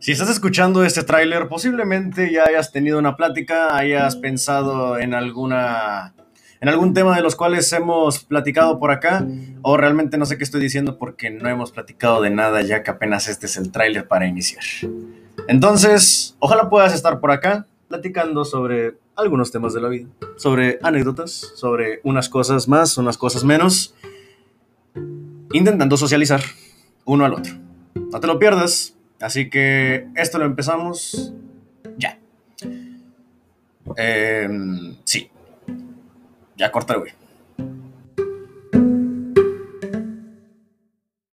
Si estás escuchando este tráiler, posiblemente ya hayas tenido una plática, hayas pensado en alguna en algún tema de los cuales hemos platicado por acá, o realmente no sé qué estoy diciendo porque no hemos platicado de nada ya que apenas este es el tráiler para iniciar. Entonces, ojalá puedas estar por acá platicando sobre algunos temas de la vida, sobre anécdotas, sobre unas cosas más, unas cosas menos, intentando socializar uno al otro. No te lo pierdas, así que esto lo empezamos ya. Em, sí, ya corta, güey.